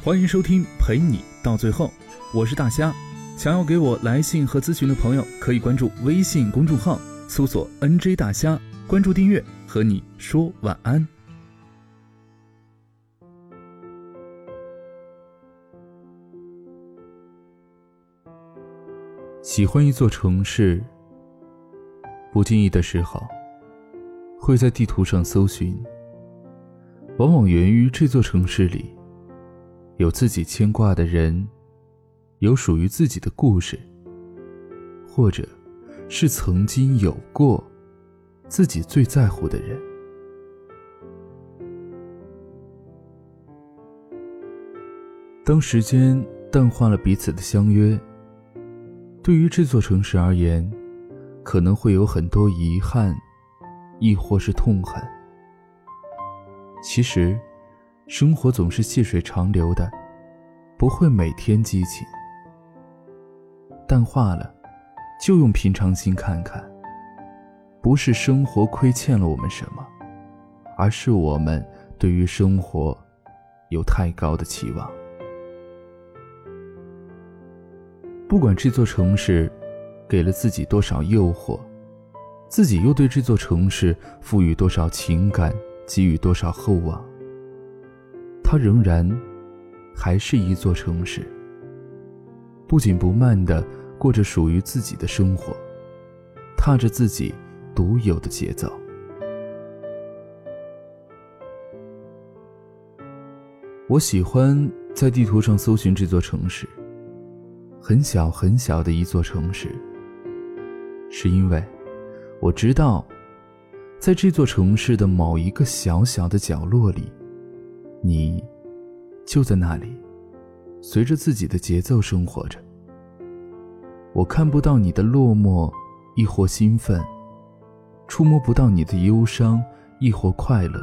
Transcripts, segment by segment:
欢迎收听陪你到最后，我是大虾。想要给我来信和咨询的朋友，可以关注微信公众号，搜索 “nj 大虾”，关注订阅，和你说晚安。喜欢一座城市，不经意的时候，会在地图上搜寻，往往源于这座城市里。有自己牵挂的人，有属于自己的故事，或者，是曾经有过自己最在乎的人。当时间淡化了彼此的相约，对于这座城市而言，可能会有很多遗憾，亦或是痛恨。其实。生活总是细水长流的，不会每天激情。淡化了，就用平常心看看。不是生活亏欠了我们什么，而是我们对于生活有太高的期望。不管这座城市给了自己多少诱惑，自己又对这座城市赋予多少情感，给予多少厚望。它仍然还是一座城市，不紧不慢的过着属于自己的生活，踏着自己独有的节奏。我喜欢在地图上搜寻这座城市，很小很小的一座城市，是因为我知道，在这座城市的某一个小小的角落里。你，就在那里，随着自己的节奏生活着。我看不到你的落寞，亦或兴奋；触摸不到你的忧伤，亦或快乐。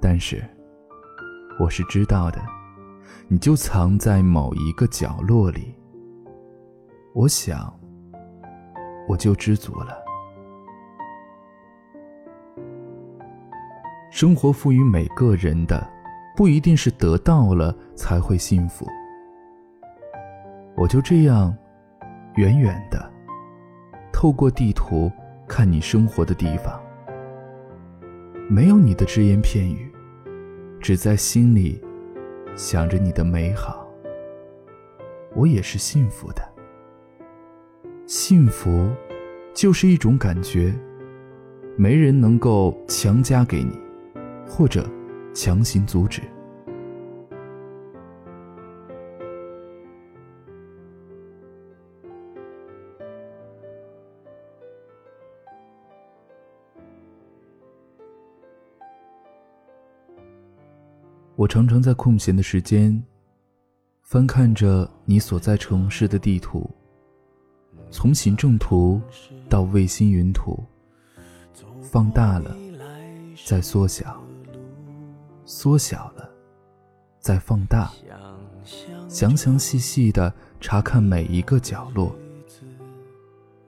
但是，我是知道的，你就藏在某一个角落里。我想，我就知足了。生活赋予每个人的，不一定是得到了才会幸福。我就这样，远远的，透过地图看你生活的地方，没有你的只言片语，只在心里想着你的美好。我也是幸福的。幸福，就是一种感觉，没人能够强加给你。或者强行阻止。我常常在空闲的时间，翻看着你所在城市的地图，从行政图到卫星云图，放大了，再缩小。缩小了，再放大，详详细细的查看每一个角落。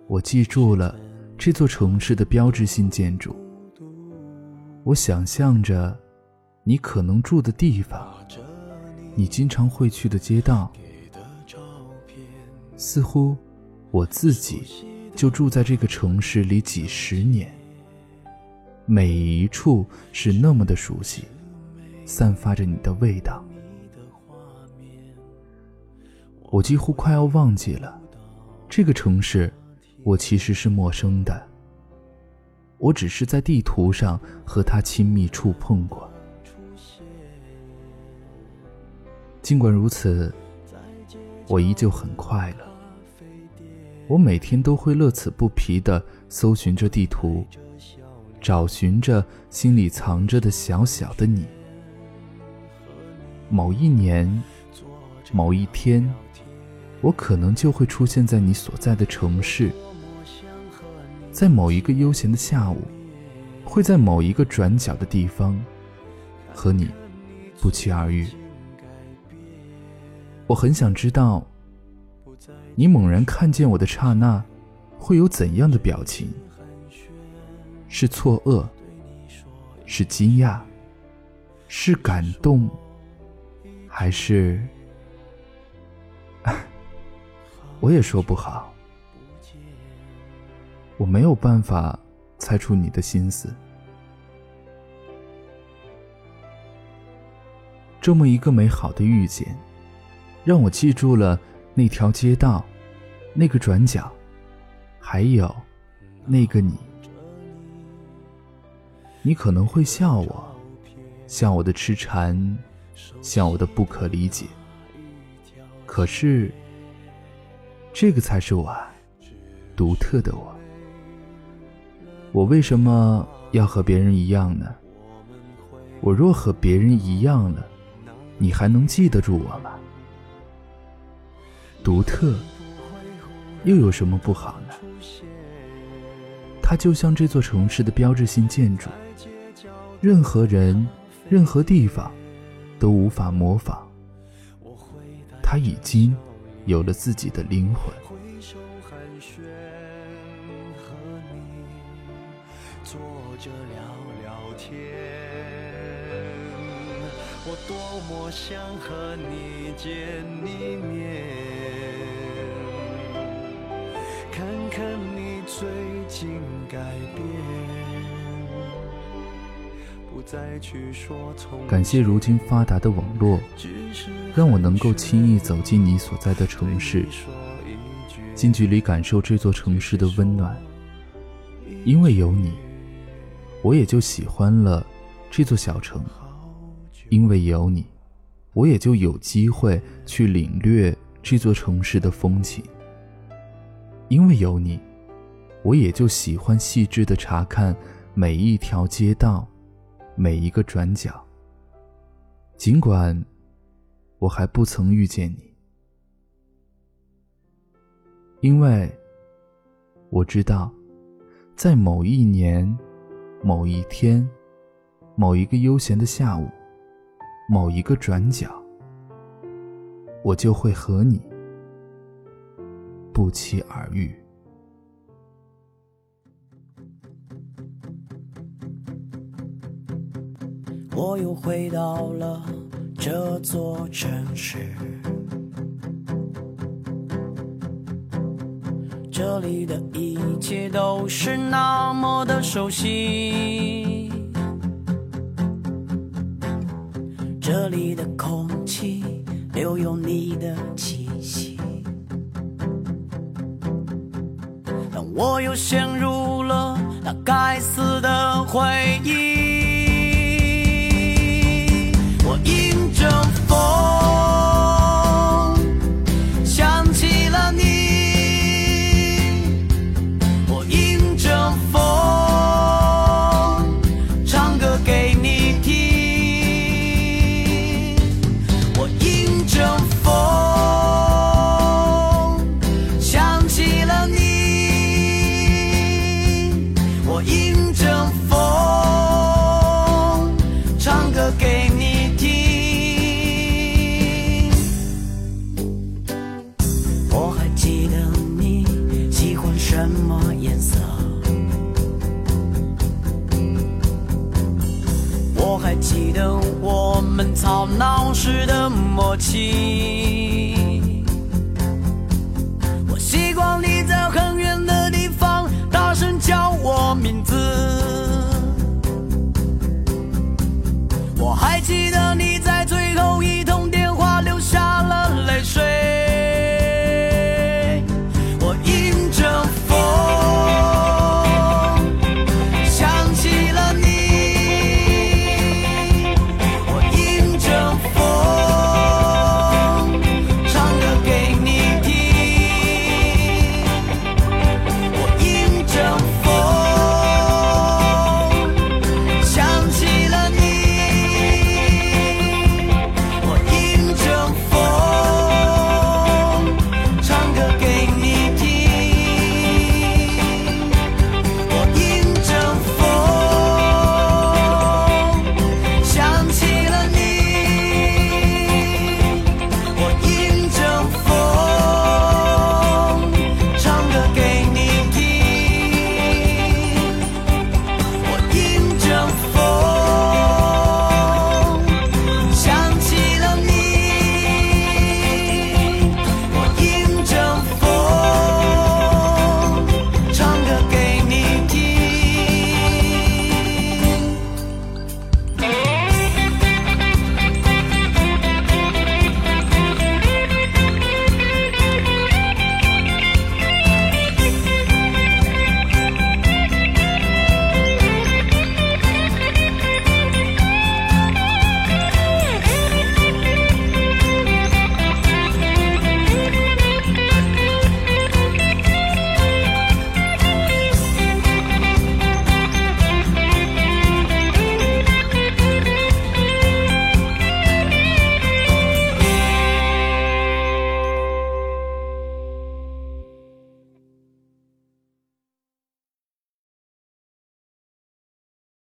我记住了这座城市的标志性建筑。我想象着你可能住的地方，你经常会去的街道。似乎我自己就住在这个城市里几十年，每一处是那么的熟悉。散发着你的味道，我几乎快要忘记了这个城市，我其实是陌生的。我只是在地图上和它亲密触碰过。尽管如此，我依旧很快乐。我每天都会乐此不疲地搜寻着地图，找寻着心里藏着的小小的你。某一年，某一天，我可能就会出现在你所在的城市，在某一个悠闲的下午，会在某一个转角的地方，和你不期而遇。我很想知道，你猛然看见我的刹那，会有怎样的表情？是错愕？是惊讶？是感动？还是，我也说不好。我没有办法猜出你的心思。这么一个美好的遇见，让我记住了那条街道，那个转角，还有那个你。你可能会笑我，笑我的痴缠，笑我的不可理解。可是，这个才是我，独特的我。我为什么要和别人一样呢？我若和别人一样了，你还能记得住我吗？独特又有什么不好呢？它就像这座城市的标志性建筑，任何人、任何地方都无法模仿。他已经有了自己的灵魂。坐着聊聊天，我多么想和你见一面，看看你最近改变。感谢如今发达的网络，让我能够轻易走进你所在的城市，近距离感受这座城市的温暖，因为有你。我也就喜欢了这座小城，因为有你，我也就有机会去领略这座城市的风情。因为有你，我也就喜欢细致的查看每一条街道，每一个转角。尽管我还不曾遇见你，因为我知道，在某一年。某一天，某一个悠闲的下午，某一个转角，我就会和你不期而遇。我又回到了这座城市。这里的一切都是那么的熟悉，这里的空气留有你的气息，但我又陷入了那该死的回忆。吵闹时的默契。